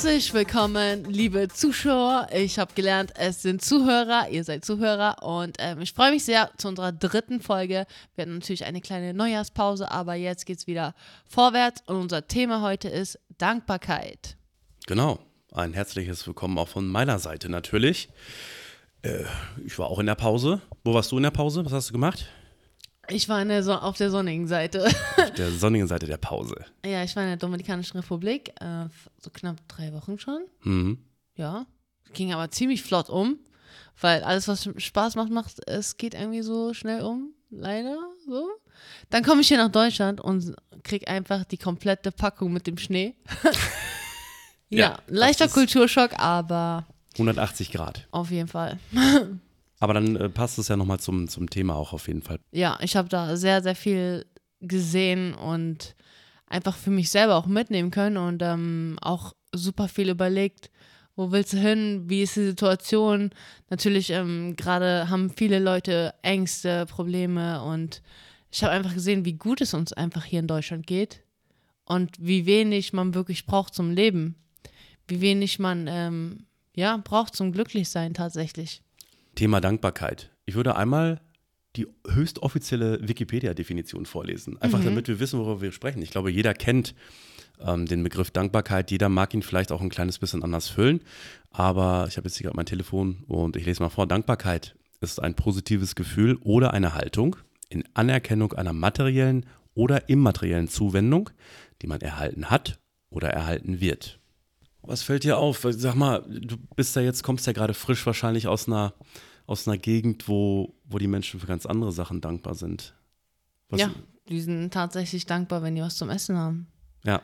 Herzlich willkommen, liebe Zuschauer. Ich habe gelernt, es sind Zuhörer, ihr seid Zuhörer und ähm, ich freue mich sehr zu unserer dritten Folge. Wir hatten natürlich eine kleine Neujahrspause, aber jetzt geht es wieder vorwärts und unser Thema heute ist Dankbarkeit. Genau, ein herzliches Willkommen auch von meiner Seite natürlich. Äh, ich war auch in der Pause. Wo warst du in der Pause? Was hast du gemacht? Ich war der so auf der sonnigen Seite. Der sonnigen Seite der Pause. ja, ich war in der Dominikanischen Republik, äh, so knapp drei Wochen schon. Mhm. Ja, ging aber ziemlich flott um, weil alles, was Spaß macht, macht, es geht irgendwie so schnell um, leider so. Dann komme ich hier nach Deutschland und krieg einfach die komplette Packung mit dem Schnee. ja, Ja, leichter Kulturschock, aber 180 Grad. auf jeden Fall. Aber dann äh, passt es ja nochmal zum, zum Thema auch auf jeden Fall. Ja, ich habe da sehr, sehr viel gesehen und einfach für mich selber auch mitnehmen können und ähm, auch super viel überlegt, wo willst du hin, wie ist die Situation. Natürlich, ähm, gerade haben viele Leute Ängste, Probleme und ich habe einfach gesehen, wie gut es uns einfach hier in Deutschland geht und wie wenig man wirklich braucht zum Leben. Wie wenig man, ähm, ja, braucht zum Glücklichsein tatsächlich. Thema Dankbarkeit. Ich würde einmal die höchst offizielle Wikipedia-Definition vorlesen. Einfach damit wir wissen, worüber wir sprechen. Ich glaube, jeder kennt ähm, den Begriff Dankbarkeit. Jeder mag ihn vielleicht auch ein kleines bisschen anders füllen. Aber ich habe jetzt hier gerade mein Telefon und ich lese mal vor. Dankbarkeit ist ein positives Gefühl oder eine Haltung in Anerkennung einer materiellen oder immateriellen Zuwendung, die man erhalten hat oder erhalten wird. Was fällt dir auf? Sag mal, du bist ja jetzt, kommst ja gerade frisch wahrscheinlich aus einer, aus einer Gegend, wo, wo die Menschen für ganz andere Sachen dankbar sind. Was, Ja, die sind tatsächlich dankbar, wenn die was zum Essen haben. Ja.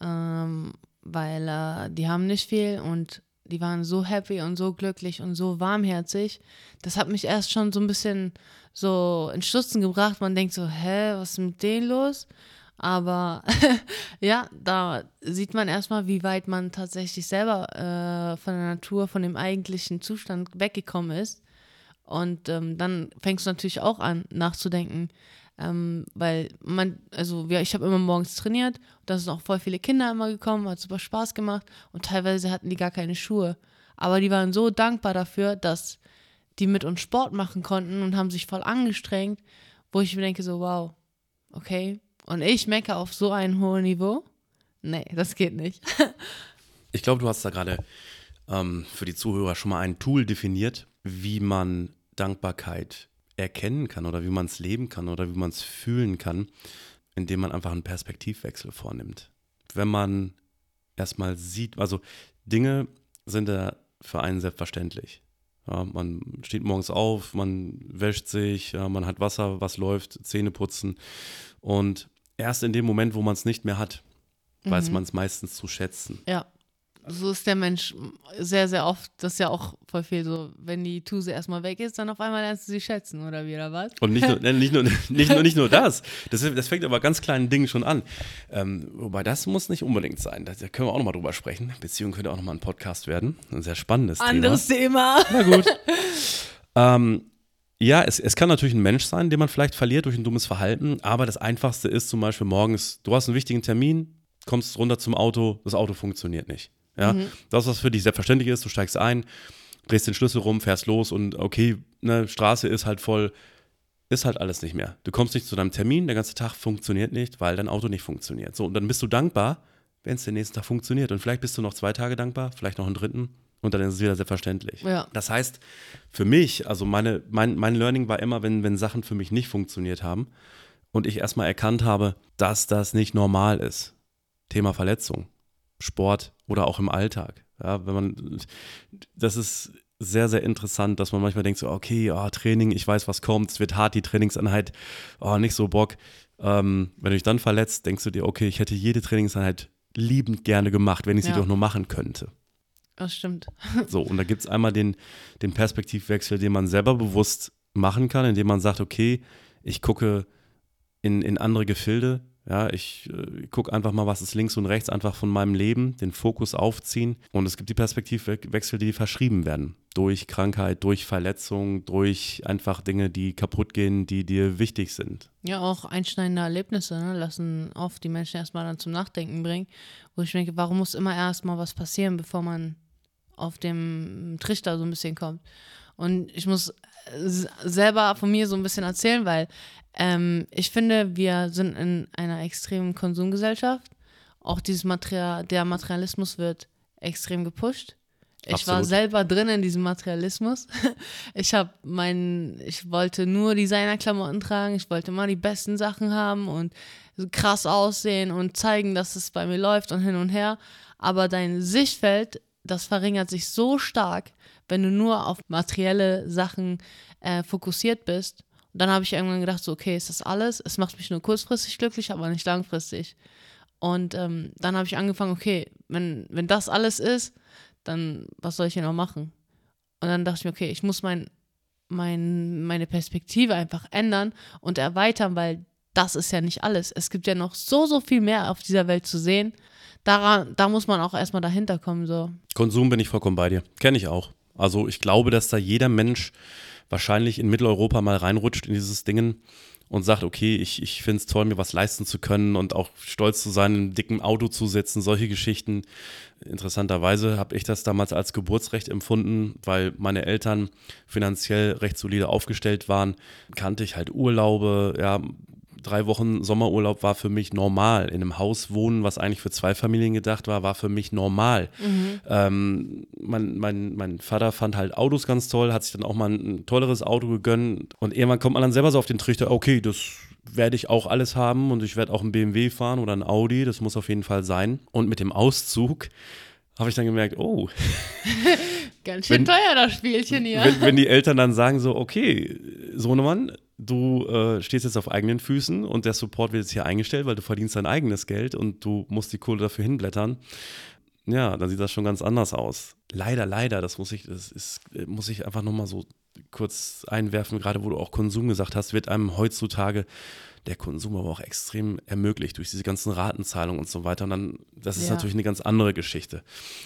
ähm, weil äh, die haben nicht viel und die waren so happy und so glücklich und so warmherzig. Das hat mich erst schon so ein bisschen so in Stutzen gebracht. Man denkt so, hä, was ist mit denen los? Aber ja, da sieht man erstmal, wie weit man tatsächlich selber äh, von der Natur, von dem eigentlichen Zustand weggekommen ist. Und ähm, dann fängst du natürlich auch an, nachzudenken, ähm, weil man, also ja, ich habe immer morgens trainiert, da sind auch voll viele Kinder immer gekommen, hat super Spaß gemacht und teilweise hatten die gar keine Schuhe. Aber die waren so dankbar dafür, dass die mit uns Sport machen konnten und haben sich voll angestrengt, wo ich mir denke, so, wow, okay. Und ich mecke auf so ein hohes Niveau? Nee, das geht nicht. Ich glaube, du hast da gerade ähm, für die Zuhörer schon mal ein Tool definiert, wie man Dankbarkeit erkennen kann oder wie man es leben kann oder wie man es fühlen kann, indem man einfach einen Perspektivwechsel vornimmt. Wenn man erstmal sieht, also Dinge sind ja für einen selbstverständlich. Ja, man steht morgens auf, man wäscht sich, ja, man hat Wasser, was läuft, Zähne putzen. Und erst in dem Moment, wo man es nicht mehr hat, weiß man es meistens zu schätzen. Ja. So ist der Mensch sehr, sehr oft. Das ist ja auch voll viel so, wenn die Tuse erstmal weg ist, dann auf einmal lernst du sie schätzen oder wie, oder was? Und nicht nur, nicht nur, nicht nur, nicht nur das. das. Das fängt aber ganz kleinen Dingen schon an. Ähm, wobei das muss nicht unbedingt sein. Da können wir auch nochmal drüber sprechen. Beziehung könnte auch nochmal ein Podcast werden. Ein sehr spannendes Anderes Thema. Thema. Na gut. ähm, ja, es, es kann natürlich ein Mensch sein, den man vielleicht verliert durch ein dummes Verhalten. Aber das Einfachste ist zum Beispiel morgens, du hast einen wichtigen Termin, kommst runter zum Auto, das Auto funktioniert nicht. Ja, das, was für dich selbstverständlich ist, du steigst ein, drehst den Schlüssel rum, fährst los und okay, ne, Straße ist halt voll, ist halt alles nicht mehr. Du kommst nicht zu deinem Termin, der ganze Tag funktioniert nicht, weil dein Auto nicht funktioniert. So, und dann bist du dankbar, wenn es den nächsten Tag funktioniert. Und vielleicht bist du noch zwei Tage dankbar, vielleicht noch einen dritten und dann ist es wieder selbstverständlich. Ja. Das heißt, für mich, also meine, mein, mein Learning war immer, wenn, wenn Sachen für mich nicht funktioniert haben und ich erstmal erkannt habe, dass das nicht normal ist. Thema Verletzung, Sport oder auch im Alltag. Ja, wenn man, das ist sehr, sehr interessant, dass man manchmal denkt so, okay, ah, Training, ich weiß, was kommt, es wird hart, die Trainingseinheit, oh, nicht so Bock. Ähm, wenn du dich dann verletzt, denkst du dir, okay, ich hätte jede Trainingseinheit liebend gerne gemacht, wenn ich sie Ja. doch nur machen könnte. Das stimmt. So, und da gibt es einmal den, den Perspektivwechsel, den man selber bewusst machen kann, indem man sagt, okay, ich gucke in, in andere Gefilde, Ja, ich äh, gucke einfach mal, was ist links und rechts einfach von meinem Leben, den Fokus aufziehen. Und es gibt die Perspektivwechsel, die verschrieben werden. Durch Krankheit, durch Verletzung, durch einfach Dinge, die kaputt gehen, die dir wichtig sind. Ja, auch einschneidende Erlebnisse ne, lassen oft die Menschen erstmal dann zum Nachdenken bringen. Wo ich denke, warum muss immer erstmal was passieren, bevor man auf dem Trichter so ein bisschen kommt. Und ich muss selber von mir so ein bisschen erzählen, weil ähm, ich finde, wir sind in einer extremen Konsumgesellschaft. Auch dieses Material, der Materialismus wird extrem gepusht. Ich Absolut. war selber drin in diesem Materialismus. Ich habe mein, ich wollte nur Designerklamotten tragen, ich wollte immer die besten Sachen haben und krass aussehen und zeigen, dass es bei mir läuft und hin und her. Aber dein Sichtfeld, das verringert sich so stark, wenn du nur auf materielle Sachen äh, fokussiert bist. Und dann habe ich irgendwann gedacht, so, okay, ist das alles? Es macht mich nur kurzfristig glücklich, aber nicht langfristig. Und ähm, dann habe ich angefangen, okay, wenn, wenn das alles ist, dann was soll ich hier noch machen? Und dann dachte ich mir, okay, ich muss mein, mein, meine Perspektive einfach ändern und erweitern, weil das ist ja nicht alles. Es gibt ja noch so, so viel mehr auf dieser Welt zu sehen. Daran, da muss man auch erstmal dahinter kommen. So. Konsum bin ich vollkommen bei dir. Kenne ich auch. Also ich glaube, dass da jeder Mensch wahrscheinlich in Mitteleuropa mal reinrutscht in dieses Dingen und sagt, okay, ich, ich finde es toll, mir was leisten zu können und auch stolz zu sein, in einem dicken Auto zu sitzen, solche Geschichten. Interessanterweise habe ich das damals als Geburtsrecht empfunden, weil meine Eltern finanziell recht solide aufgestellt waren. Kannte ich halt Urlaube, ja, drei Wochen Sommerurlaub war für mich normal. In einem Haus wohnen, was eigentlich für zwei Familien gedacht war, war für mich normal. Mhm. Ähm, mein, mein, mein Vater fand halt Autos ganz toll, hat sich dann auch mal ein, ein tolleres Auto gegönnt. Und irgendwann kommt man dann selber so auf den Trichter, okay, das werde ich auch alles haben und ich werde auch ein BMW fahren oder ein Audi, das muss auf jeden Fall sein. Und mit dem Auszug habe ich dann gemerkt, oh. Ganz schön wenn, teuer das Spielchen hier. Wenn, wenn, die Eltern dann sagen so, okay, Sohnemann, du äh, stehst jetzt auf eigenen Füßen und der Support wird jetzt hier eingestellt, weil du verdienst dein eigenes Geld und du musst die Kohle dafür hinblättern. Ja, dann sieht das schon ganz anders aus. Leider, leider, das muss ich, das ist, muss ich einfach nochmal so kurz einwerfen, gerade wo du auch Konsum gesagt hast, wird einem heutzutage der Konsum aber auch extrem ermöglicht durch diese ganzen Ratenzahlungen und so weiter. Und dann, das ist ja. natürlich eine ganz andere Geschichte.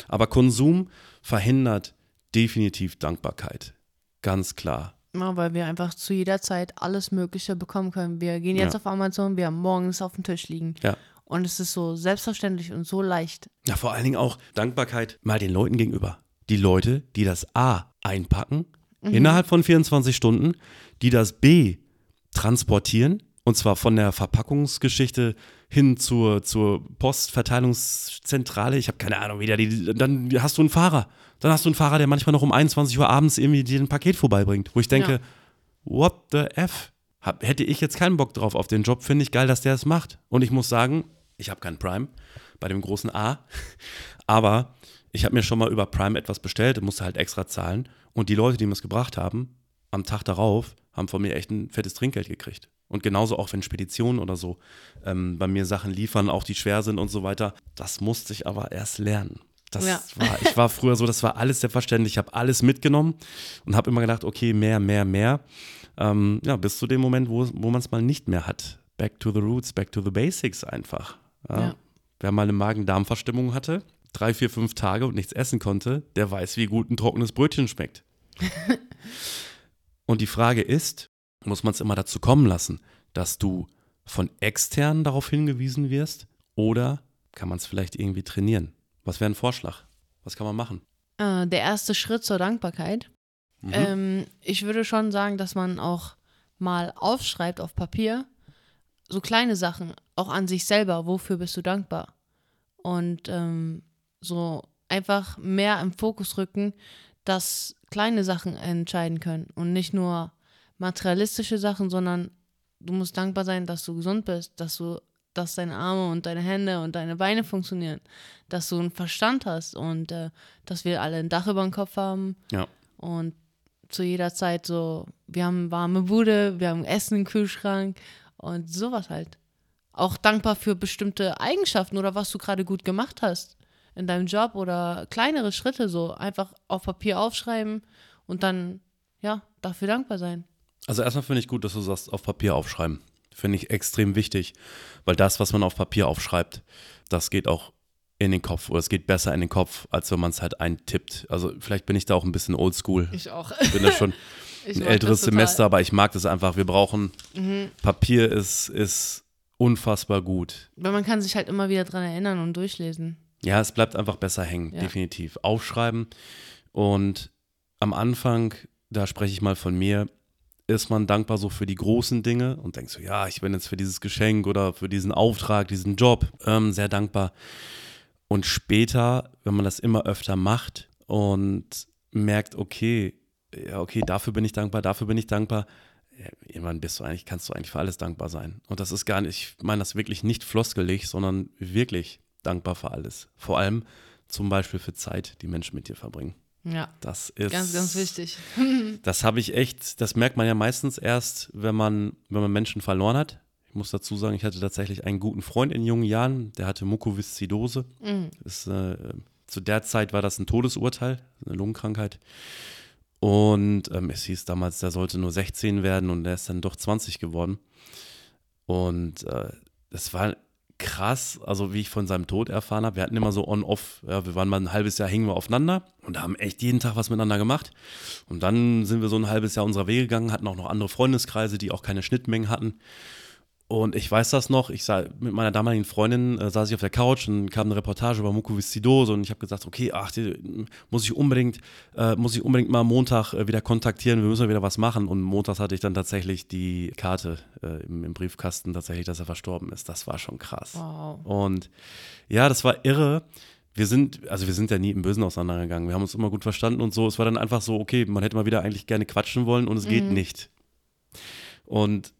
Aber Konsum verhindert definitiv Dankbarkeit. Ganz klar. Ja, weil wir einfach zu jeder Zeit alles Mögliche bekommen können. Wir gehen jetzt ja. auf Amazon, wir haben morgens auf dem Tisch liegen. Ja. Und es ist so selbstverständlich und so leicht. Ja, vor allen Dingen auch Dankbarkeit mal den Leuten gegenüber. Die Leute, die das A einpacken, mhm. innerhalb von 24 Stunden, die das B transportieren, und zwar von der Verpackungsgeschichte hin zur, zur Postverteilungszentrale. Ich habe keine Ahnung, wie der die. Dann hast du einen Fahrer. Dann hast du einen Fahrer, der manchmal noch um 21 Uhr abends irgendwie dir ein Paket vorbeibringt. Wo ich denke, ja. what the F? Hab, hätte ich jetzt keinen Bock drauf auf den Job, finde ich geil, dass der es macht. Und ich muss sagen, ich habe keinen Prime bei dem großen A. Aber ich habe mir schon mal über Prime etwas bestellt, musste halt extra zahlen. Und die Leute, die mir es gebracht haben, am Tag darauf, haben von mir echt ein fettes Trinkgeld gekriegt. Und genauso auch wenn Speditionen oder so ähm, bei mir Sachen liefern, auch die schwer sind und so weiter. Das musste ich aber erst lernen. Das ja. war, ich war früher so, das war alles selbstverständlich. Ich habe alles mitgenommen und habe immer gedacht, okay, mehr, mehr, mehr. Ähm, ja, bis zu dem Moment, wo, wo man es mal nicht mehr hat. Back to the roots, back to the basics einfach. Ja. Ja. Wer mal eine Magen-Darm-Verstimmung hatte, drei, vier, fünf Tage und nichts essen konnte, der weiß, wie gut ein trockenes Brötchen schmeckt. und die Frage ist, muss man es immer dazu kommen lassen, dass du von extern darauf hingewiesen wirst oder kann man es vielleicht irgendwie trainieren? Was wäre ein Vorschlag? Was kann man machen? Äh, der erste Schritt zur Dankbarkeit. Mhm. Ähm, ich würde schon sagen, dass man auch mal aufschreibt auf Papier, so kleine Sachen, auch an sich selber, wofür bist du dankbar? Und ähm, so einfach mehr im Fokus rücken, dass kleine Sachen entscheiden können und nicht nur materialistische Sachen, sondern du musst dankbar sein, dass du gesund bist, dass du, dass deine Arme und deine Hände und deine Beine funktionieren, dass du einen Verstand hast und äh, dass wir alle ein Dach über dem Kopf haben. Ja. Und zu jeder Zeit so, wir haben warme Bude, wir haben Essen im Kühlschrank und sowas halt. Auch dankbar für bestimmte Eigenschaften oder was du gerade gut gemacht hast in deinem Job oder kleinere Schritte so einfach auf Papier aufschreiben und dann ja dafür dankbar sein. Also erstmal finde ich gut, dass du sagst, auf Papier aufschreiben. Finde ich extrem wichtig, weil das, was man auf Papier aufschreibt, das geht auch in den Kopf oder es geht besser in den Kopf, als wenn man es halt eintippt. Also vielleicht bin ich da auch ein bisschen oldschool. Ich auch. Ich bin da schon ein älteres Semester, aber ich mag das einfach. Wir brauchen, mhm. Papier ist, ist unfassbar gut. Weil man kann sich halt immer wieder dran erinnern und durchlesen. Ja, es bleibt einfach besser hängen, ja. definitiv. Aufschreiben und am Anfang, da spreche ich mal von mir, ist man dankbar so für die großen Dinge und denkt so, ja, ich bin jetzt für dieses Geschenk oder für diesen Auftrag, diesen Job ähm, sehr dankbar. Und später, wenn man das immer öfter macht und merkt, okay, ja, okay, dafür bin ich dankbar, dafür bin ich dankbar, ja, irgendwann bist du eigentlich, kannst du eigentlich für alles dankbar sein. Und das ist gar nicht, ich meine das wirklich nicht floskelig, sondern wirklich dankbar für alles. Vor allem zum Beispiel für Zeit, die Menschen mit dir verbringen. Ja. Das ist ganz, ganz wichtig. das habe ich echt, das merkt man ja meistens erst, wenn man, wenn man Menschen verloren hat. Ich muss dazu sagen, ich hatte tatsächlich einen guten Freund in jungen Jahren, der hatte Mukoviszidose. Mhm. Ist, äh, zu der Zeit war das ein Todesurteil, eine Lungenkrankheit. Und ähm, es hieß damals, der sollte nur 16 werden und er ist dann doch 20 geworden. Und äh, das war krass, also wie ich von seinem Tod erfahren habe. Wir hatten immer so on-off, ja, wir waren mal ein halbes Jahr hingen wir aufeinander und haben echt jeden Tag was miteinander gemacht. Und dann sind wir so ein halbes Jahr unserer Wege gegangen, hatten auch noch andere Freundeskreise, die auch keine Schnittmengen hatten. Und ich weiß das noch, ich sah mit meiner damaligen Freundin äh, saß ich auf der Couch und kam eine Reportage über Mukoviszidose und ich habe gesagt, okay, ach, die, muss ich unbedingt, äh, muss ich unbedingt mal Montag äh, wieder kontaktieren, wir müssen wieder was machen. Und montags hatte ich dann tatsächlich die Karte äh, im, im, Briefkasten tatsächlich, dass er verstorben ist. Das war schon krass. Wow. Und ja, das war irre. Wir sind, also wir sind ja nie im Bösen auseinandergegangen. Wir haben uns immer gut verstanden und so. Es war dann einfach so, okay, man hätte mal wieder eigentlich gerne quatschen wollen und es mhm. geht nicht. Und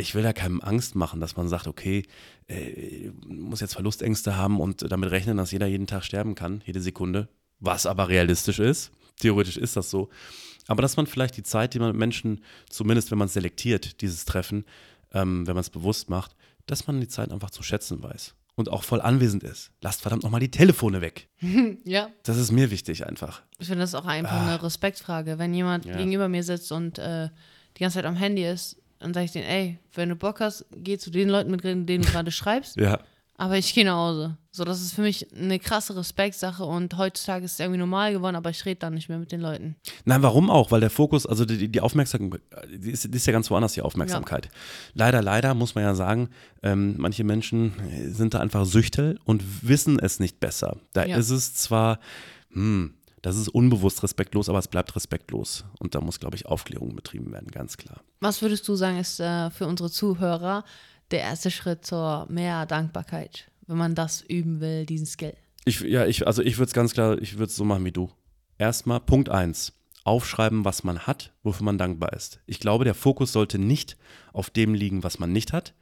ich will da keinem Angst machen, dass man sagt, okay, äh, muss jetzt Verlustängste haben und damit rechnen, dass jeder jeden Tag sterben kann, jede Sekunde, was aber realistisch ist. Theoretisch ist das so. Aber dass man vielleicht die Zeit, die man mit Menschen, zumindest wenn man selektiert, dieses Treffen, ähm, wenn man es bewusst macht, dass man die Zeit einfach zu schätzen weiß und auch voll anwesend ist. Lasst verdammt nochmal die Telefone weg. ja. Das ist mir wichtig einfach. Ich finde das auch einfach ah. eine Respektfrage. Wenn jemand ja. gegenüber mir sitzt und äh, die ganze Zeit am Handy ist, dann sage ich denen, ey, wenn du Bock hast, geh zu den Leuten mit, denen du gerade schreibst. Ja. Aber ich gehe nach Hause. So, das ist für mich eine krasse Respektsache und heutzutage ist es irgendwie normal geworden, aber ich rede dann nicht mehr mit den Leuten. Nein, warum auch? Weil der Fokus, also die, die Aufmerksamkeit, die ist, die ist, ja ganz woanders, die Aufmerksamkeit. Ja. Leider, leider muss man ja sagen, ähm, manche Menschen sind da einfach süchtel und wissen es nicht besser. Da ja. ist es zwar, hm, das ist unbewusst respektlos, aber es bleibt respektlos. Und da muss, glaube ich, Aufklärung betrieben werden, ganz klar. Was würdest du sagen, ist äh, für unsere Zuhörer der erste Schritt zur mehr Dankbarkeit, wenn man das üben will, diesen Skill? Ich, ja, ich, also ich würde es ganz klar, ich würde es so machen wie du. Erstmal Punkt 1. Aufschreiben, was man hat, wofür man dankbar ist. Ich glaube, der Fokus sollte nicht auf dem liegen, was man nicht hat,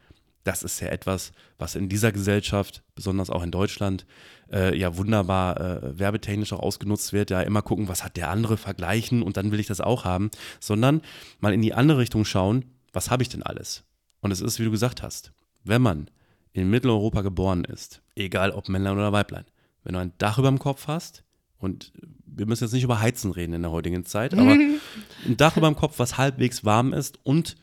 das ist ja etwas, was in dieser Gesellschaft, besonders auch in Deutschland, äh, ja wunderbar äh, werbetechnisch auch ausgenutzt wird. Ja, immer gucken, was hat der andere, vergleichen und dann will ich das auch haben, sondern mal in die andere Richtung schauen, was habe ich denn alles? Und es ist, wie du gesagt hast, wenn man in Mitteleuropa geboren ist, egal ob Männlein oder Weiblein, wenn du ein Dach über dem Kopf hast, und wir müssen jetzt nicht über Heizen reden in der heutigen Zeit, aber ein Dach über dem Kopf, was halbwegs warm ist und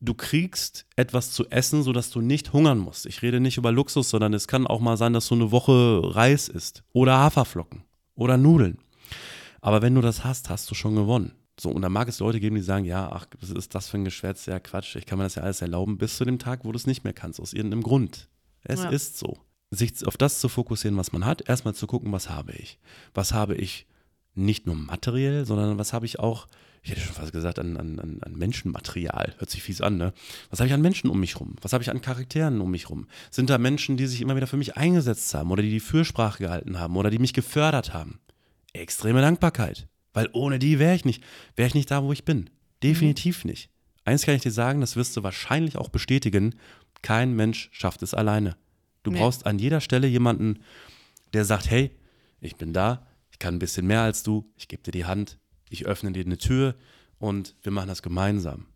du kriegst etwas zu essen, sodass du nicht hungern musst. Ich rede nicht über Luxus, sondern es kann auch mal sein, dass du eine Woche Reis isst oder Haferflocken oder Nudeln. Aber wenn du das hast, hast du schon gewonnen. So, und dann mag es Leute geben, die sagen, ja, ach, was ist das für ein Geschwätz? Ja, Quatsch, ich kann mir das ja alles erlauben, bis zu dem Tag, wo du es nicht mehr kannst, aus irgendeinem Grund. Es ja. ist so. Sich auf das zu fokussieren, was man hat, erstmal zu gucken, was habe ich. Was habe ich nicht nur materiell, sondern was habe ich auch ich hätte schon fast gesagt, an, an, an Menschenmaterial. Hört sich fies an, ne? Was habe ich an Menschen um mich rum? Was habe ich an Charakteren um mich rum? Sind da Menschen, die sich immer wieder für mich eingesetzt haben oder die die Fürsprache gehalten haben oder die mich gefördert haben? Extreme Dankbarkeit. Weil ohne die wäre ich nicht, wäre ich nicht da, wo ich bin. Definitiv mhm. nicht. Eins kann ich dir sagen, das wirst du wahrscheinlich auch bestätigen. Kein Mensch schafft es alleine. Du nee. brauchst an jeder Stelle jemanden, der sagt, hey, ich bin da, ich kann ein bisschen mehr als du, ich gebe dir die Hand, ich öffne dir eine Tür und wir machen das gemeinsam.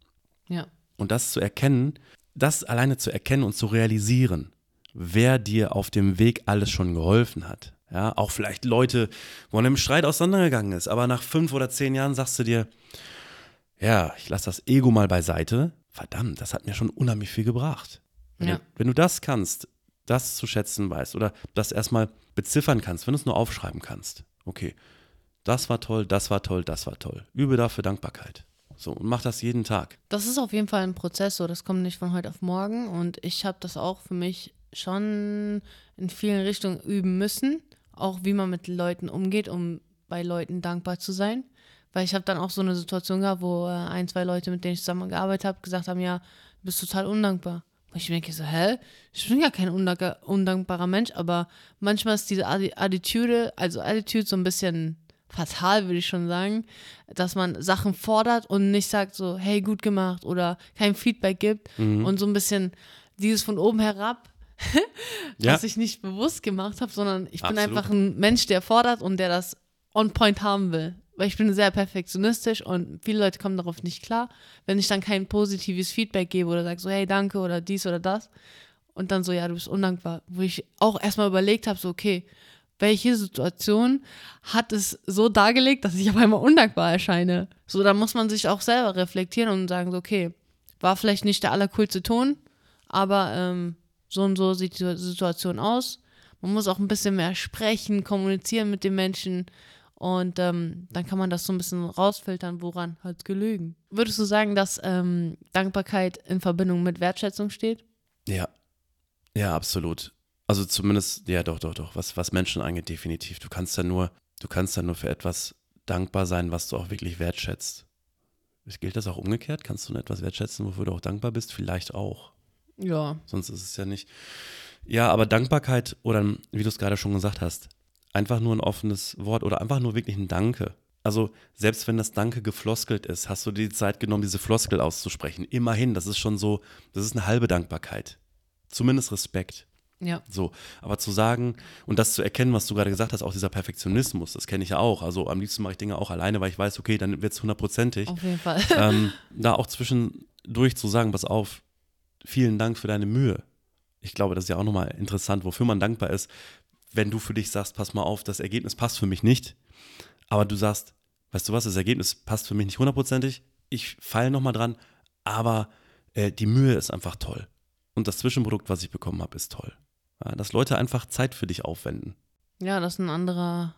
Ja. Und das zu erkennen, das alleine zu erkennen und zu realisieren, wer dir auf dem Weg alles schon geholfen hat. Ja, auch vielleicht Leute, wo man im Streit auseinandergegangen ist, aber nach fünf oder zehn Jahren sagst du dir, ja, ich lasse das Ego mal beiseite. verdammt, das hat mir schon unheimlich viel gebracht. Wenn, Ja. du, wenn du das kannst, das zu schätzen weißt oder das erstmal beziffern kannst, wenn du es nur aufschreiben kannst, okay, das war toll, das war toll, das war toll. Übe dafür Dankbarkeit. So, und mach das jeden Tag. Das ist auf jeden Fall ein Prozess, so das kommt nicht von heute auf morgen und ich habe das auch für mich schon in vielen Richtungen üben müssen, auch wie man mit Leuten umgeht, um bei Leuten dankbar zu sein. Weil ich habe dann auch so eine Situation gehabt, wo äh, ein, zwei Leute, mit denen ich zusammengearbeitet habe, gesagt haben, ja, du bist total undankbar. Und ich denke so, hä? Ich bin ja kein undank undankbarer Mensch, aber manchmal ist diese Atti- Attitude, also Attitude so ein bisschen fatal, würde ich schon sagen, dass man Sachen fordert und nicht sagt so, hey, gut gemacht oder kein Feedback gibt und so ein bisschen dieses von oben herab, Ja. was ich nicht bewusst gemacht habe, sondern ich bin Absolut. einfach ein Mensch, der fordert und der das on point haben will. Weil ich bin sehr perfektionistisch und viele Leute kommen darauf nicht klar, wenn ich dann kein positives Feedback gebe oder sage so, hey, danke oder dies oder das. Und dann so, ja, du bist undankbar. Wo ich auch erstmal überlegt habe, so, okay, welche Situation hat es so dargelegt, dass ich auf einmal undankbar erscheine? So, da muss man sich auch selber reflektieren und sagen, so, okay, war vielleicht nicht der allercoolste Ton, aber ähm, so und so sieht die Situation aus. Man muss auch ein bisschen mehr sprechen, kommunizieren mit den Menschen und ähm, dann kann man das so ein bisschen rausfiltern, woran hat gelügen. Würdest du sagen, dass ähm, Dankbarkeit in Verbindung mit Wertschätzung steht? Ja. Ja, absolut. Also zumindest, ja doch, doch, doch, was, was Menschen angeht, definitiv. Du kannst ja nur, du kannst ja nur für etwas dankbar sein, was du auch wirklich wertschätzt. Gilt das auch umgekehrt? Kannst du nur etwas wertschätzen, wofür du auch dankbar bist? Vielleicht auch. Ja. Sonst ist es ja nicht. Ja, aber Dankbarkeit oder wie du es gerade schon gesagt hast, einfach nur ein offenes Wort oder einfach nur wirklich ein Danke. Also selbst wenn das Danke gefloskelt ist, hast du dir die Zeit genommen, diese Floskel auszusprechen. Immerhin, das ist schon so, das ist eine halbe Dankbarkeit. Zumindest Respekt. Ja. So, aber zu sagen und das zu erkennen, was du gerade gesagt hast, auch dieser Perfektionismus, das kenne ich ja auch. Also am liebsten mache ich Dinge auch alleine, weil ich weiß, okay, dann wird es hundertprozentig. Auf jeden Fall. ähm, da auch zwischendurch zu sagen, pass auf, vielen Dank für deine Mühe. Ich glaube, das ist ja auch nochmal interessant, wofür man dankbar ist, wenn du für dich sagst, pass mal auf, das Ergebnis passt für mich nicht, aber du sagst, weißt du was, das Ergebnis passt für mich nicht hundertprozentig, ich falle nochmal dran, aber äh, die Mühe ist einfach toll. Und das Zwischenprodukt, was ich bekommen habe, ist toll. Dass Leute einfach Zeit für dich aufwenden. Ja, das ist ein anderer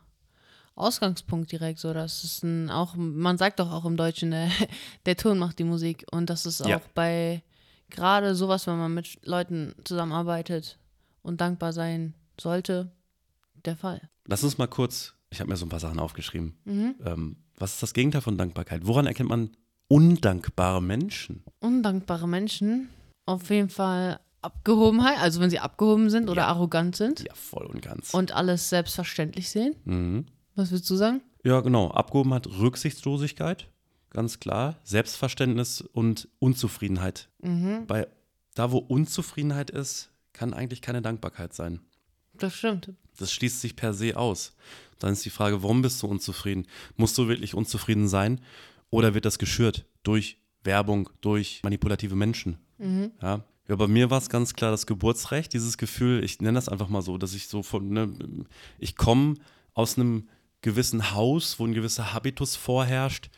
Ausgangspunkt direkt so. Das ist ein auch, man sagt doch auch im Deutschen, der, der Ton macht die Musik. Und das ist auch Ja. bei gerade sowas, wenn man mit Leuten zusammenarbeitet und dankbar sein sollte, der Fall. Lass uns mal kurz, ich habe mir so ein paar Sachen aufgeschrieben. Ähm, was ist das Gegenteil von Dankbarkeit? Woran erkennt man undankbare Menschen? Undankbare Menschen, auf jeden Fall Abgehobenheit, also wenn sie abgehoben sind oder Ja. arrogant sind Ja, voll und ganz. und alles selbstverständlich sehen. mhm. Was würdest du sagen? Ja, genau. Abgehobenheit, Rücksichtslosigkeit, ganz klar. Selbstverständnis und Unzufriedenheit. Weil da, wo Unzufriedenheit ist, kann eigentlich keine Dankbarkeit sein. Das stimmt. Das schließt sich per se aus. Dann ist die Frage, warum bist du unzufrieden? Musst du wirklich unzufrieden sein? Oder wird das geschürt durch Werbung, durch manipulative Menschen? Ja. Ja, bei mir war es ganz klar das Geburtsrecht, dieses Gefühl, ich nenne das einfach mal so, dass ich so von, ne, ich komme aus einem gewissen Haus, wo ein gewisser Habitus vorherrscht.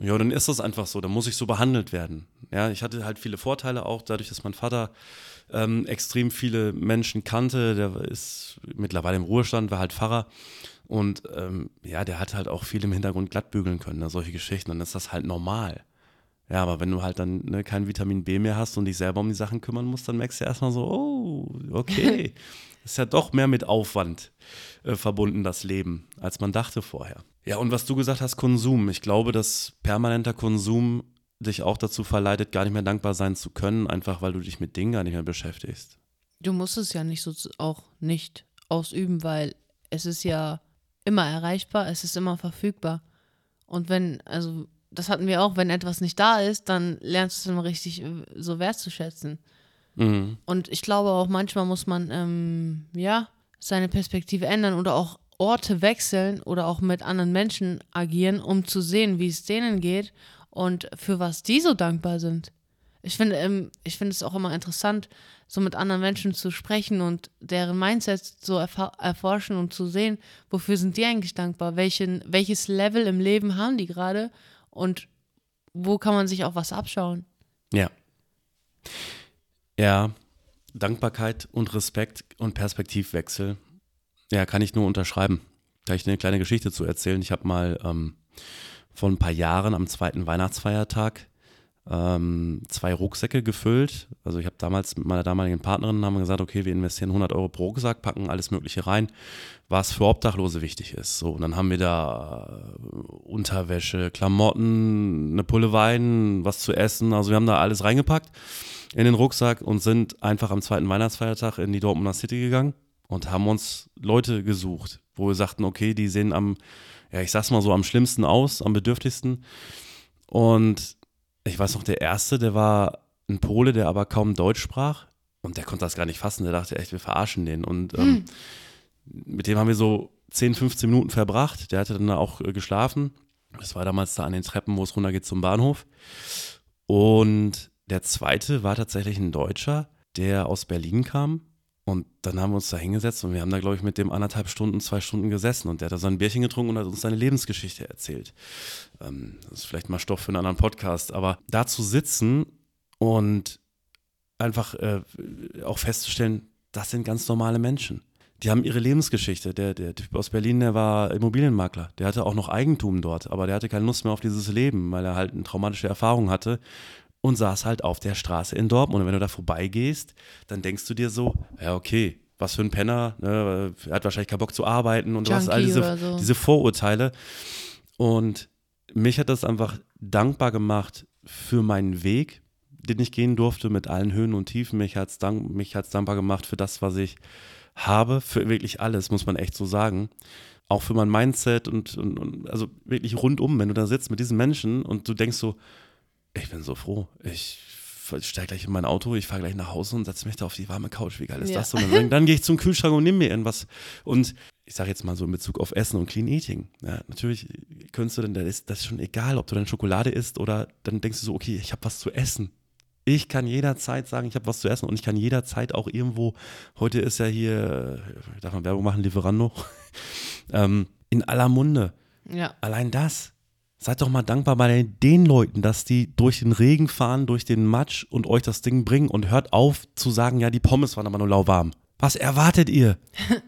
Ja, dann ist das einfach so, dann muss ich so behandelt werden. Ja, ich hatte halt viele Vorteile auch, dadurch, dass mein Vater ähm, extrem viele Menschen kannte. Der ist mittlerweile im Ruhestand, war halt Pfarrer. Und ähm, ja, der hat halt auch viel im Hintergrund glattbügeln können, ne, solche Geschichten. Dann ist das halt normal. Ja, aber wenn du halt dann ne, kein Vitamin B mehr hast und dich selber um die Sachen kümmern musst, dann merkst du erstmal so, oh, okay. ist ja doch mehr mit Aufwand äh, verbunden, das Leben, als man dachte vorher. Ja, und was du gesagt hast, Konsum. Ich glaube, dass permanenter Konsum dich auch dazu verleitet, gar nicht mehr dankbar sein zu können, einfach weil du dich mit Dingen gar nicht mehr beschäftigst. Du musst es ja nicht so auch nicht ausüben, weil es ist ja immer erreichbar, es ist immer verfügbar. Und wenn, also das hatten wir auch, wenn etwas nicht da ist, dann lernst du es immer richtig äh, so wertzuschätzen. Mhm. Und ich glaube auch manchmal muss man, ähm, ja, seine Perspektive ändern oder auch Orte wechseln oder auch mit anderen Menschen agieren, um zu sehen, wie es denen geht und für was die so dankbar sind. Ich finde, ähm, ich finde es auch immer interessant, so mit anderen Menschen zu sprechen und deren Mindset so erfa- erforschen und zu sehen, wofür sind die eigentlich dankbar, welchen, welches Level im Leben haben die gerade und wo kann man sich auch was abschauen. Ja, Ja, Dankbarkeit und Respekt und Perspektivwechsel. Ja, kann ich nur unterschreiben. Da ich eine kleine Geschichte zu erzählen. Ich habe mal ähm, vor ein paar Jahren am zweiten Weihnachtsfeiertag ähm, zwei Rucksäcke gefüllt. Also ich habe damals mit meiner damaligen Partnerin haben gesagt, okay, wir investieren 100 Euro pro Rucksack, packen alles Mögliche rein, was für Obdachlose wichtig ist. So und dann haben wir da äh, Unterwäsche, Klamotten, eine Pulle Wein, was zu essen. Also wir haben da alles reingepackt in den Rucksack und sind einfach am zweiten Weihnachtsfeiertag in die Dortmunder City gegangen und haben uns Leute gesucht, wo wir sagten, okay, die sehen am, ja, ich sag's mal so, am schlimmsten aus, am bedürftigsten. Und ich weiß noch, der erste, der war ein Pole, der aber kaum Deutsch sprach. Und der konnte das gar nicht fassen. Der dachte echt, wir verarschen den. Und ähm, hm. mit dem haben wir so 10, 15 Minuten verbracht. Der hatte dann auch äh, geschlafen. Das war damals da an den Treppen, wo es runtergeht zum Bahnhof. Und der zweite war tatsächlich ein Deutscher, der aus Berlin kam. Und dann haben wir uns da hingesetzt und wir haben da, glaube ich, mit dem anderthalb Stunden, zwei Stunden gesessen. Und der hat da sein Bierchen getrunken und hat uns seine Lebensgeschichte erzählt. Ähm, das ist vielleicht mal Stoff für einen anderen Podcast. Aber da zu sitzen und einfach äh, auch festzustellen, das sind ganz normale Menschen. Die haben ihre Lebensgeschichte. Der, der Typ aus Berlin, der war Immobilienmakler. Der hatte auch noch Eigentum dort, aber der hatte keine Lust mehr auf dieses Leben, weil er halt eine traumatische Erfahrung hatte und saß halt auf der Straße in Dortmund. Und wenn du da vorbeigehst, dann denkst du dir so, ja, okay, was für ein Penner, ne? er hat wahrscheinlich keinen Bock zu arbeiten und was, all diese, so. diese Vorurteile. Und mich hat das einfach dankbar gemacht für meinen Weg, den ich gehen durfte mit allen Höhen und Tiefen. Mich hat es dank, dankbar gemacht für das, was ich habe, für wirklich alles, muss man echt so sagen. Auch für mein Mindset und, und, und also wirklich rundum, wenn du da sitzt mit diesen Menschen und du denkst so, ich bin so froh. Ich steige gleich in mein Auto, ich fahre gleich nach Hause und setze mich da auf die warme Couch. Wie geil ist ja. das? Und dann, dann gehe ich zum Kühlschrank und nehme mir irgendwas. Und ich sage jetzt mal so in Bezug auf Essen und Clean Eating. Ja, natürlich könntest du dann, das ist, das ist schon egal, ob du dann Schokolade isst oder dann denkst du so, okay, ich habe was zu essen. Ich kann jederzeit sagen, ich habe was zu essen und ich kann jederzeit auch irgendwo, heute ist ja hier, darf man Werbung machen, Lieferando, ähm, in aller Munde. Ja. Allein das Seid doch mal dankbar bei den Leuten, dass die durch den Regen fahren, durch den Matsch und euch das Ding bringen und hört auf zu sagen, ja, die Pommes waren aber nur lauwarm. Was erwartet ihr?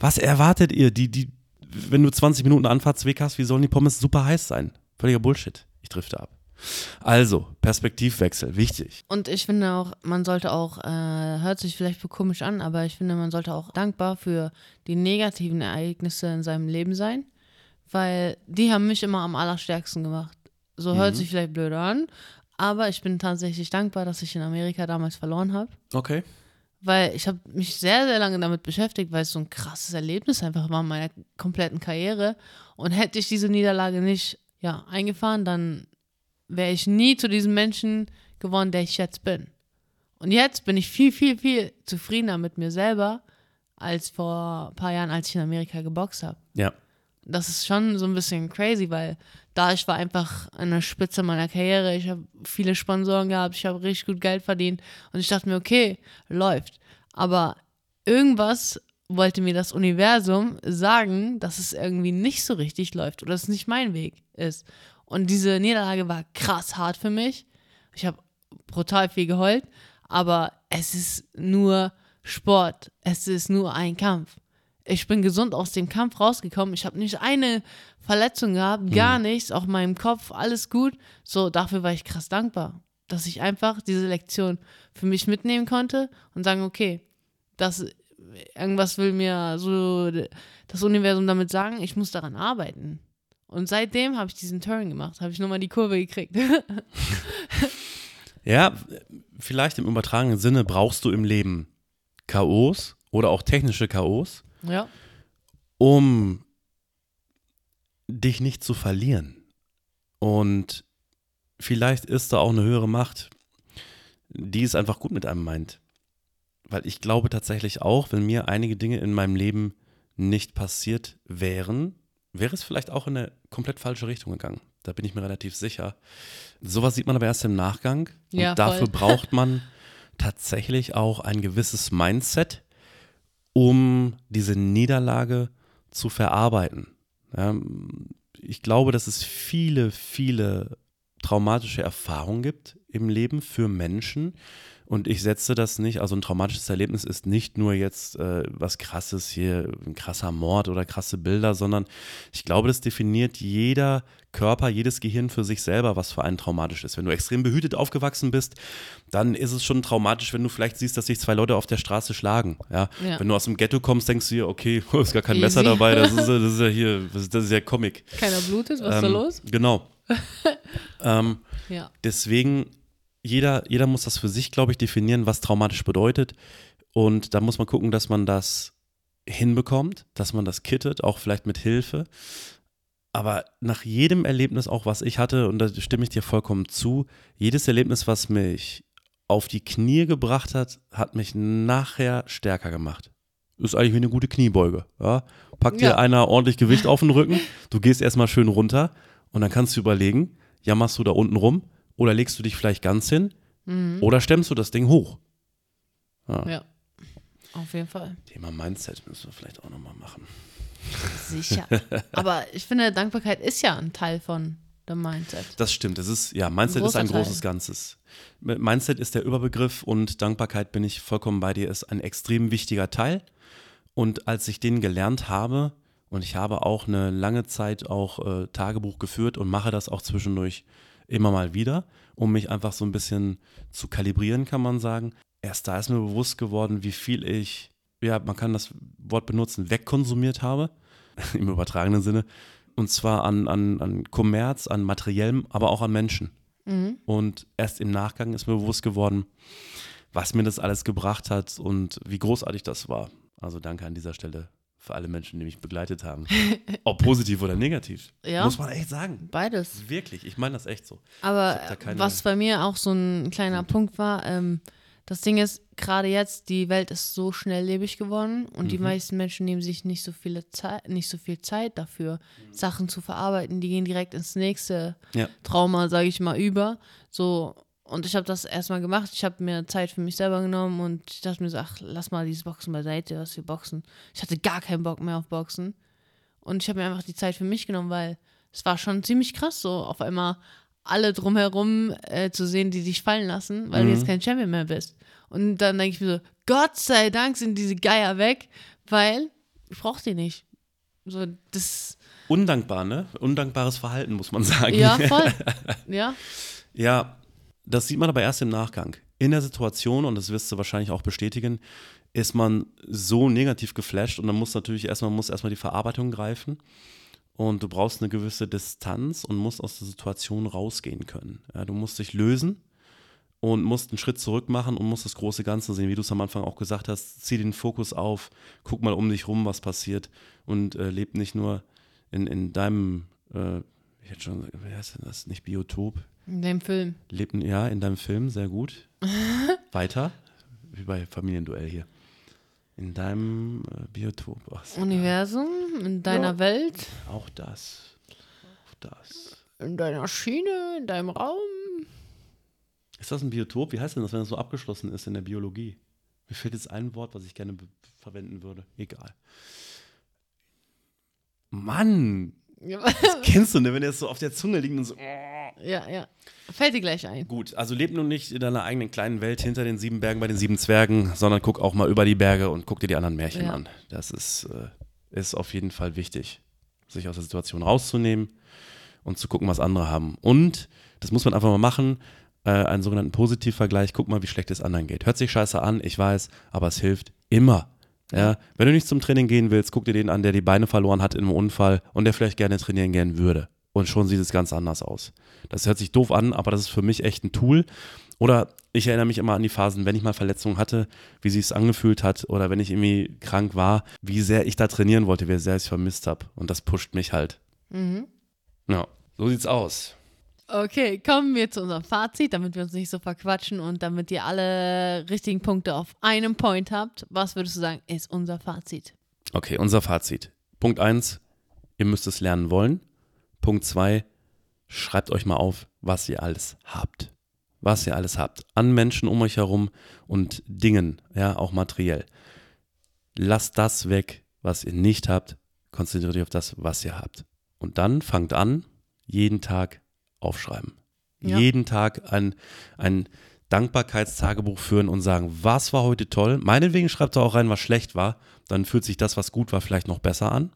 Was erwartet ihr? Die, die, wenn du 20 Minuten Anfahrtsweg hast, wie sollen die Pommes super heiß sein? Völliger Bullshit. Ich drifte ab. Also, Perspektivwechsel, wichtig. Und ich finde auch, man sollte auch, äh, hört sich vielleicht komisch an, aber ich finde, man sollte auch dankbar für die negativen Ereignisse in seinem Leben sein weil die haben mich immer am allerstärksten gemacht. So hört mhm. sich vielleicht blöd an, aber ich bin tatsächlich dankbar, dass ich in Amerika damals verloren habe. Okay. Weil ich habe mich sehr, sehr lange damit beschäftigt, weil es so ein krasses Erlebnis einfach war in meiner kompletten Karriere. Und hätte ich diese Niederlage nicht ja, eingefahren, dann wäre ich nie zu diesem Menschen geworden, der ich jetzt bin. Und jetzt bin ich viel, viel, viel zufriedener mit mir selber als vor ein paar Jahren, als ich in Amerika geboxt habe. Ja das ist schon so ein bisschen crazy, weil da ich war einfach an der Spitze meiner Karriere, ich habe viele Sponsoren gehabt, ich habe richtig gut Geld verdient und ich dachte mir, okay, läuft. Aber irgendwas wollte mir das Universum sagen, dass es irgendwie nicht so richtig läuft oder es nicht mein Weg ist. Und diese Niederlage war krass hart für mich. Ich habe brutal viel geheult, aber es ist nur Sport, es ist nur ein Kampf ich bin gesund aus dem Kampf rausgekommen. Ich habe nicht eine Verletzung gehabt, gar mhm. nichts, auch meinem Kopf, alles gut. So, dafür war ich krass dankbar, dass ich einfach diese Lektion für mich mitnehmen konnte und sagen, okay, das irgendwas will mir so das Universum damit sagen, ich muss daran arbeiten. Und seitdem habe ich diesen Turn gemacht, habe ich nochmal die Kurve gekriegt. ja, vielleicht im übertragenen Sinne brauchst du im Leben Chaos oder auch technische Chaos, ja. Um dich nicht zu verlieren. Und vielleicht ist da auch eine höhere Macht, die es einfach gut mit einem meint. Weil ich glaube tatsächlich auch, wenn mir einige Dinge in meinem Leben nicht passiert wären, wäre es vielleicht auch in eine komplett falsche Richtung gegangen. Da bin ich mir relativ sicher. Sowas sieht man aber erst im Nachgang. Und ja, dafür braucht man tatsächlich auch ein gewisses Mindset, um diese Niederlage zu verarbeiten. Ich glaube, dass es viele, viele traumatische Erfahrungen gibt im Leben für Menschen Und ich setze das nicht, also ein traumatisches Erlebnis ist nicht nur jetzt äh, was krasses hier, ein krasser Mord oder krasse Bilder, sondern ich glaube, das definiert jeder Körper, jedes Gehirn für sich selber, was für einen traumatisch ist. Wenn du extrem behütet aufgewachsen bist, dann ist es schon traumatisch, wenn du vielleicht siehst, dass sich zwei Leute auf der Straße schlagen. Ja? Ja. Wenn du aus dem Ghetto kommst, denkst du dir, okay, ist gar kein Easy. Messer dabei, das ist, ja- das ist ja hier, das ist, das ist ja Comic. Keiner blutet, was ist da Ähm, los? Genau. ähm, Ja. deswegen, jeder, jeder muss das für sich, glaube ich, definieren, was traumatisch bedeutet. Und da muss man gucken, dass man das hinbekommt, dass man das kittet, auch vielleicht mit Hilfe. Aber nach jedem Erlebnis, auch was ich hatte, und da stimme ich dir vollkommen zu, jedes Erlebnis, was mich auf die Knie gebracht hat, hat mich nachher stärker gemacht. Ist eigentlich wie eine gute Kniebeuge. Ja? Packt dir Ja. einer ordentlich Gewicht auf den Rücken, du gehst erstmal schön runter und dann kannst du überlegen, jammerst du da unten rum oder legst du dich vielleicht ganz hin oder stemmst du das Ding hoch. Ja. Auf jeden Fall. Thema Mindset müssen wir vielleicht auch nochmal machen. Sicher. Aber ich finde, Dankbarkeit ist ja ein Teil von dem Mindset. Das stimmt. Es ist, ja, Mindset Ein ist ein Teil. großes Ganzes. Mindset ist der Überbegriff und Dankbarkeit bin ich vollkommen bei dir, ist ein extrem wichtiger Teil. Und als ich den gelernt habe, und ich habe auch eine lange Zeit auch äh, Tagebuch geführt und mache das auch zwischendurch immer mal wieder, um mich einfach so ein bisschen zu kalibrieren, kann man sagen. Erst da ist mir bewusst geworden, wie viel ich, ja, man kann das Wort benutzen, wegkonsumiert habe, im übertragenen Sinne. Und zwar an, an, an Kommerz, an materiellem, aber auch an Menschen. Und erst im Nachgang ist mir bewusst geworden, was mir das alles gebracht hat und wie großartig das war. Also danke an dieser Stelle für alle Menschen, die mich begleitet haben. Ob positiv oder negativ. Ja. Muss man echt sagen. Beides. Wirklich, ich meine das echt so. Aber was bei mir auch so ein kleiner Punkt war, ähm, das Ding ist, gerade jetzt, die Welt ist so schnelllebig geworden und Mhm. die meisten Menschen nehmen sich nicht so viele Zeit, nicht so viel Zeit dafür, Sachen zu verarbeiten. Die gehen direkt ins nächste Ja. Trauma, sage ich mal, über. So, und ich habe das erstmal gemacht. Ich habe mir Zeit für mich selber genommen und ich dachte mir so, ach, lass mal dieses Boxen beiseite, was wir boxen. Ich hatte gar keinen Bock mehr auf Boxen. Und ich habe mir einfach die Zeit für mich genommen, weil es war schon ziemlich krass, so auf einmal alle drumherum äh, zu sehen, die dich fallen lassen, weil du jetzt kein Champion mehr bist. Und dann denke ich mir so, Gott sei Dank sind diese Geier weg, weil ich brauche die nicht. So, das, Undankbar, ne? Undankbares Verhalten, muss man sagen. ja, voll. ja, Ja, das sieht man aber erst im Nachgang. In der Situation, und das wirst du wahrscheinlich auch bestätigen, ist man so negativ geflasht und dann muss natürlich erstmal, muss erstmal die Verarbeitung greifen. Und du brauchst eine gewisse Distanz und musst aus der Situation rausgehen können. Ja, du musst dich lösen und musst einen Schritt zurück machen und musst das große Ganze sehen, wie du es am Anfang auch gesagt hast. Zieh den Fokus auf, guck mal um dich rum, was passiert und äh, leb nicht nur in, in deinem, äh, ich hätte schon, wie heißt denn das, nicht Biotop, in dem Film. Lebt ja in deinem Film, sehr gut. Weiter, wie bei Familienduell hier. In deinem äh, Biotop. Ach, Universum, in deiner Ja. Welt, Auch das. Auch das. in deiner Schiene, in deinem Raum. Ist das ein Biotop? Wie heißt denn das, wenn das so abgeschlossen ist in der Biologie? Mir fehlt jetzt ein Wort, was ich gerne verwenden würde. Egal. Mann! Ja, Kennst du, ne? Wenn der so auf der Zunge liegt und so. ja, ja. Fällt dir gleich ein. Gut, also leb nun nicht in deiner eigenen kleinen Welt hinter den sieben Bergen bei den sieben Zwergen, sondern guck auch mal über die Berge und guck dir die anderen Märchen Ja. an. Das ist, äh, ist auf jeden Fall wichtig, sich aus der Situation rauszunehmen und zu gucken, was andere haben. Und, das muss man einfach mal machen, äh, einen sogenannten Positivvergleich, guck mal, wie schlecht es anderen geht. Hört sich scheiße an, ich weiß, aber es hilft immer. Ja, wenn du nicht zum Training gehen willst, guck dir den an, der die Beine verloren hat in einem Unfall und der vielleicht gerne trainieren gehen würde. Und schon sieht es ganz anders aus. Das hört sich doof an, aber das ist für mich echt ein Tool. Oder ich erinnere mich immer an die Phasen, wenn ich mal Verletzungen hatte, wie sich es angefühlt hat oder wenn ich irgendwie krank war, wie sehr ich da trainieren wollte, wie sehr ich es vermisst habe. Und das pusht mich halt. Mhm. Ja, so sieht's aus. Okay, kommen wir zu unserem Fazit, damit wir uns nicht so verquatschen und damit ihr alle richtigen Punkte auf einem Point habt. Was würdest du sagen, ist unser Fazit? Okay, unser Fazit. Punkt 1, ihr müsst es lernen wollen. Punkt 2, schreibt euch mal auf, was ihr alles habt. Was ihr alles habt. An Menschen um euch herum und Dingen, ja, auch materiell. Lasst das weg, was ihr nicht habt. Konzentriert euch auf das, was ihr habt. Und dann fangt an, jeden Tag aufschreiben. Ja. Jeden Tag ein, ein Dankbarkeitstagebuch führen und sagen, was war heute toll. Meinetwegen schreibt er auch rein, was schlecht war. Dann fühlt sich das, was gut war, vielleicht noch besser an.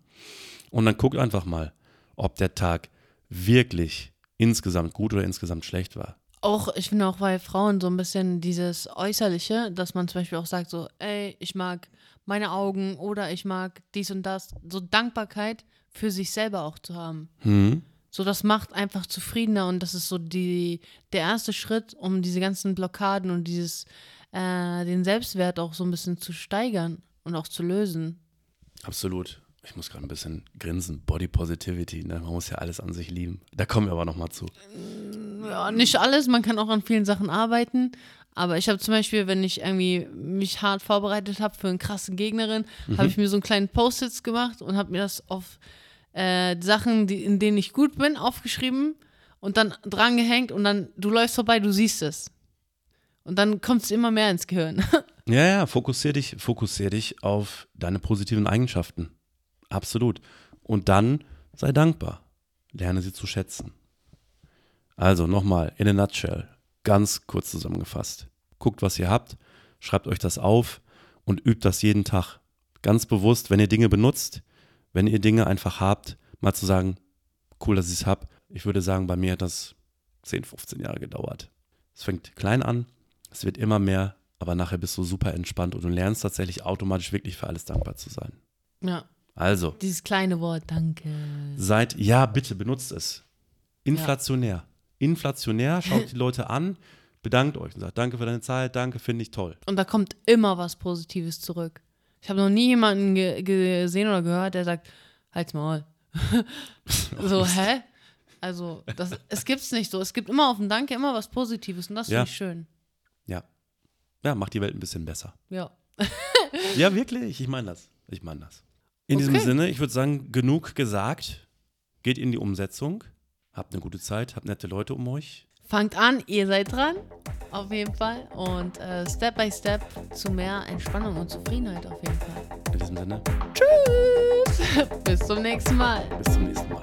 Und dann guckt einfach mal, ob der Tag wirklich insgesamt gut oder insgesamt schlecht war. Auch, ich finde auch bei Frauen so ein bisschen dieses Äußerliche, dass man zum Beispiel auch sagt, so, ey, ich mag meine Augen oder ich mag dies und das. So Dankbarkeit für sich selber auch zu haben. Hm. So, das macht einfach zufriedener und das ist so die, der erste Schritt, um diese ganzen Blockaden und dieses, äh, den Selbstwert auch so ein bisschen zu steigern und auch zu lösen. Absolut. Ich muss gerade ein bisschen grinsen. Body Positivity, ne? Man muss ja alles an sich lieben. Da kommen wir aber nochmal zu. Ja, nicht alles, man kann auch an vielen Sachen arbeiten. Aber ich habe zum Beispiel, wenn ich irgendwie mich hart vorbereitet habe für eine krasse Gegnerin, Mhm. habe ich mir so einen kleinen Post-its gemacht und habe mir das auf äh, Sachen, die, in denen ich gut bin, aufgeschrieben und dann dran gehängt und dann, du läufst vorbei, du siehst es. Und dann kommt es immer mehr ins Gehirn. Ja, ja, fokussier dich, fokussier dich auf deine positiven Eigenschaften. Absolut. Und dann sei dankbar. Lerne sie zu schätzen. Also nochmal, in a nutshell, ganz kurz zusammengefasst. Guckt, was ihr habt, schreibt euch das auf und übt das jeden Tag. Ganz bewusst, wenn ihr Dinge benutzt, wenn ihr Dinge einfach habt, mal zu sagen, cool, dass ich es habe. Ich würde sagen, bei mir hat das 10, 15 Jahre gedauert. Es fängt klein an, es wird immer mehr, aber nachher bist du super entspannt und du lernst tatsächlich automatisch wirklich für alles dankbar zu sein. ja, Also, dieses kleine Wort, danke. seid, ja, bitte benutzt es. Inflationär. Inflationär, schaut die Leute an, bedankt euch und sagt, danke für deine Zeit, danke, finde ich toll. Und da kommt immer was Positives zurück. Ich habe noch nie jemanden ge gesehen oder gehört, der sagt, halt's Maul. so, hä? Also, das, es gibt's nicht so. Es gibt immer auf dem Danke immer was Positives und das finde Ja. ich schön. Ja. Ja, macht die Welt ein bisschen besser. Ja. Ja, wirklich, ich meine das. Ich meine das. In diesem Okay. Sinne, ich würde sagen, genug gesagt. Geht in die Umsetzung. Habt eine gute Zeit, habt nette Leute um euch. Fangt an, ihr seid dran. Auf jeden Fall. Und äh, Step by Step zu mehr Entspannung und Zufriedenheit auf jeden Fall. In diesem Sinne, Tschüss. Bis zum nächsten Mal. bis zum nächsten Mal.